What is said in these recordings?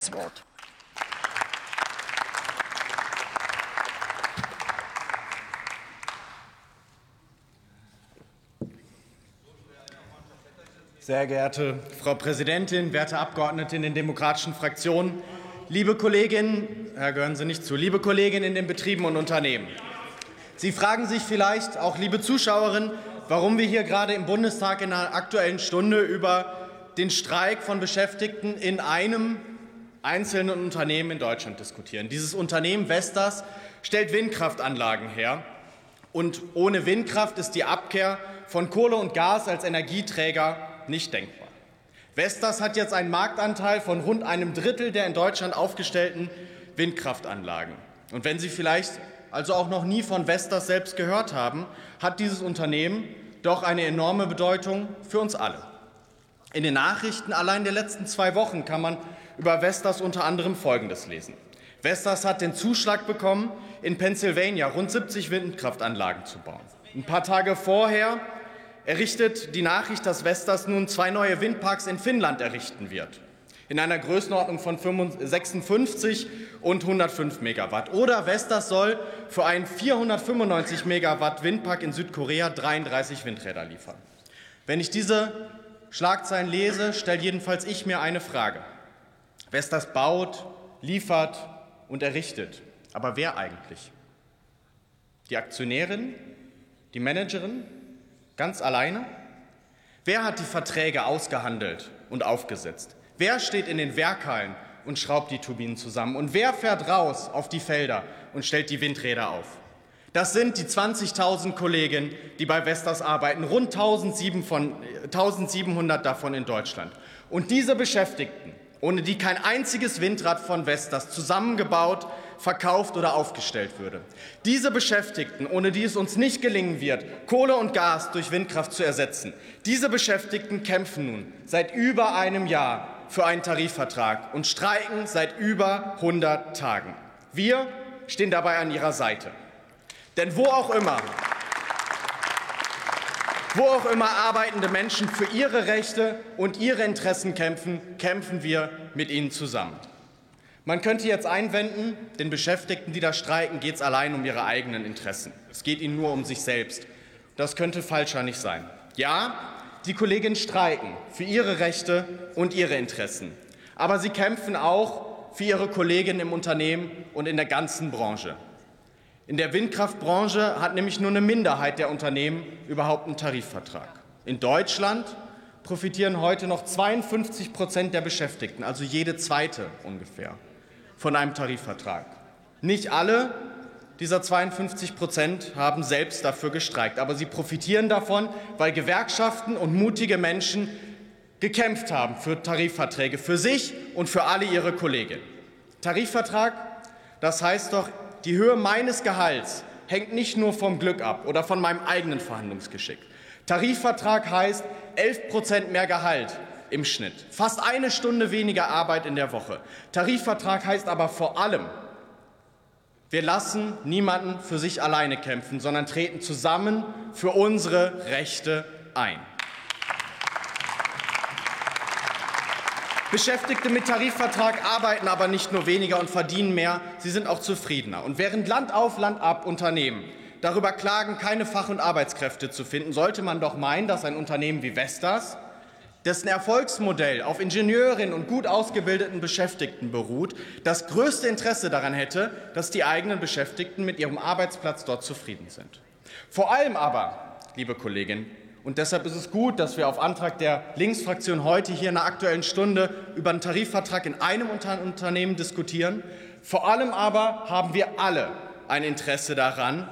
das Wort. Sehr geehrte Frau Präsidentin, werte Abgeordnete in den demokratischen Fraktionen, liebe Kolleginnen, Herr gehören Sie nicht zu, liebe Kolleginnen in den Betrieben und Unternehmen. Sie fragen sich vielleicht, auch liebe Zuschauerinnen, warum wir hier gerade im Bundestag in einer Aktuellen Stunde über den Streik von Beschäftigten in einem einzelnen Unternehmen in Deutschland diskutieren. Dieses Unternehmen Vestas stellt Windkraftanlagen her. Und ohne Windkraft ist die Abkehr von Kohle und Gas als Energieträger nicht denkbar. Vestas hat jetzt einen Marktanteil von rund einem Drittel der in Deutschland aufgestellten Windkraftanlagen. Und wenn Sie vielleicht also auch noch nie von Vestas selbst gehört haben, hat dieses Unternehmen doch eine enorme Bedeutung für uns alle. In den Nachrichten allein der letzten zwei Wochen kann man über Vestas unter anderem Folgendes lesen. Vestas hat den Zuschlag bekommen, in Pennsylvania rund 70 Windkraftanlagen zu bauen. Ein paar Tage vorher errichtet die Nachricht, dass Vestas nun zwei neue Windparks in Finnland errichten wird, in einer Größenordnung von 56 und 105 Megawatt. Oder Vestas soll für einen 495 Megawatt Windpark in Südkorea 33 Windräder liefern. Wenn ich diese Schlagzeilen lese, stellt jedenfalls ich mir eine Frage. Vestas baut, liefert und errichtet. Aber wer eigentlich? Die Aktionärin? Die Managerin? Ganz alleine? Wer hat die Verträge ausgehandelt und aufgesetzt? Wer steht in den Werkhallen und schraubt die Turbinen zusammen? Und wer fährt raus auf die Felder und stellt die Windräder auf? Das sind die 20.000 Kollegen, die bei Vestas arbeiten, rund 1700 davon in Deutschland. Und diese Beschäftigten, ohne die kein einziges Windrad von Vestas zusammengebaut, verkauft oder aufgestellt würde. Diese Beschäftigten, ohne die es uns nicht gelingen wird, Kohle und Gas durch Windkraft zu ersetzen, diese Beschäftigten kämpfen nun seit über einem Jahr für einen Tarifvertrag und streiken seit über 100 Tagen. Wir stehen dabei an ihrer Seite. Denn wo auch immer, wo auch immer arbeitende Menschen für ihre Rechte und ihre Interessen kämpfen, kämpfen wir mit ihnen zusammen. Man könnte jetzt einwenden, den Beschäftigten, die da streiken, geht es allein um ihre eigenen Interessen. Es geht ihnen nur um sich selbst. Das könnte falscher nicht sein. Ja, die Kolleginnen streiken für ihre Rechte und ihre Interessen. Aber sie kämpfen auch für ihre Kolleginnen im Unternehmen und in der ganzen Branche. In der Windkraftbranche hat nämlich nur eine Minderheit der Unternehmen überhaupt einen Tarifvertrag. In Deutschland profitieren heute noch 52 Prozent der Beschäftigten, also jede zweite ungefähr, von einem Tarifvertrag. Nicht alle dieser 52 Prozent haben selbst dafür gestreikt, aber sie profitieren davon, weil Gewerkschaften und mutige Menschen gekämpft haben für Tarifverträge, für sich und für alle ihre Kollegen. Tarifvertrag, das heißt doch die Höhe meines Gehalts hängt nicht nur vom Glück ab oder von meinem eigenen Verhandlungsgeschick. Tarifvertrag heißt 11 Prozent mehr Gehalt im Schnitt, fast eine Stunde weniger Arbeit in der Woche. Tarifvertrag heißt aber vor allem, wir lassen niemanden für sich alleine kämpfen, sondern treten zusammen für unsere Rechte ein. Beschäftigte mit Tarifvertrag arbeiten aber nicht nur weniger und verdienen mehr, sie sind auch zufriedener. Und während Land auf Land ab Unternehmen darüber klagen, keine Fach- und Arbeitskräfte zu finden, sollte man doch meinen, dass ein Unternehmen wie Vestas, dessen Erfolgsmodell auf Ingenieurinnen und gut ausgebildeten Beschäftigten beruht, das größte Interesse daran hätte, dass die eigenen Beschäftigten mit ihrem Arbeitsplatz dort zufrieden sind. Vor allem aber, liebe Kolleginnen, und deshalb ist es gut, dass wir auf Antrag der Linksfraktion heute hier in der Aktuellen Stunde über einen Tarifvertrag in einem Unternehmen diskutieren. Vor allem aber haben wir alle ein Interesse daran,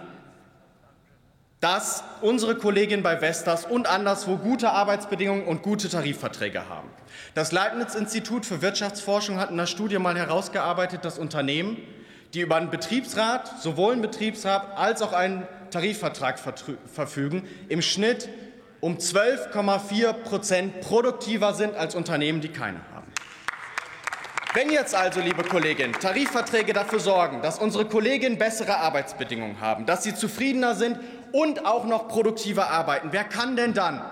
dass unsere Kolleginnen bei Vestas und anderswo gute Arbeitsbedingungen und gute Tarifverträge haben. Das Leibniz-Institut für Wirtschaftsforschung hat in einer Studie mal herausgearbeitet, dass Unternehmen, die über einen Betriebsrat, sowohl einen Betriebsrat als auch einen Tarifvertrag verfügen, im Schnitt um 12,4 Prozent produktiver sind als Unternehmen, die keine haben. Wenn jetzt also, liebe Kolleginnen, Tarifverträge dafür sorgen, dass unsere Kolleginnen bessere Arbeitsbedingungen haben, dass sie zufriedener sind und auch noch produktiver arbeiten, wer kann denn dann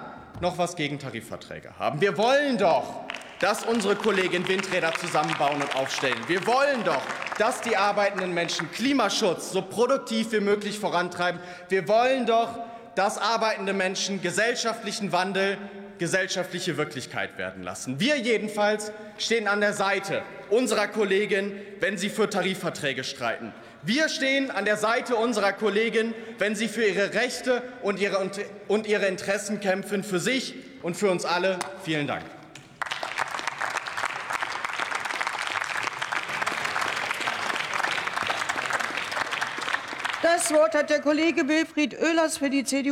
noch was gegen Tarifverträge haben? Wir wollen doch, dass unsere Kollegen Windräder zusammenbauen und aufstellen. Wir wollen doch, dass die arbeitenden Menschen Klimaschutz so produktiv wie möglich vorantreiben. Wir wollen doch, dass arbeitende Menschen gesellschaftlichen Wandel gesellschaftliche Wirklichkeit werden lassen. Wir jedenfalls stehen an der Seite unserer Kollegin, wenn sie für Tarifverträge streiten. Wir stehen an der Seite unserer Kollegin, wenn sie für ihre Rechte und ihre, und ihre Interessen kämpfen, für sich und für uns alle. Vielen Dank. Das Wort hat der Kollege Wilfried Oehlers für die CDU.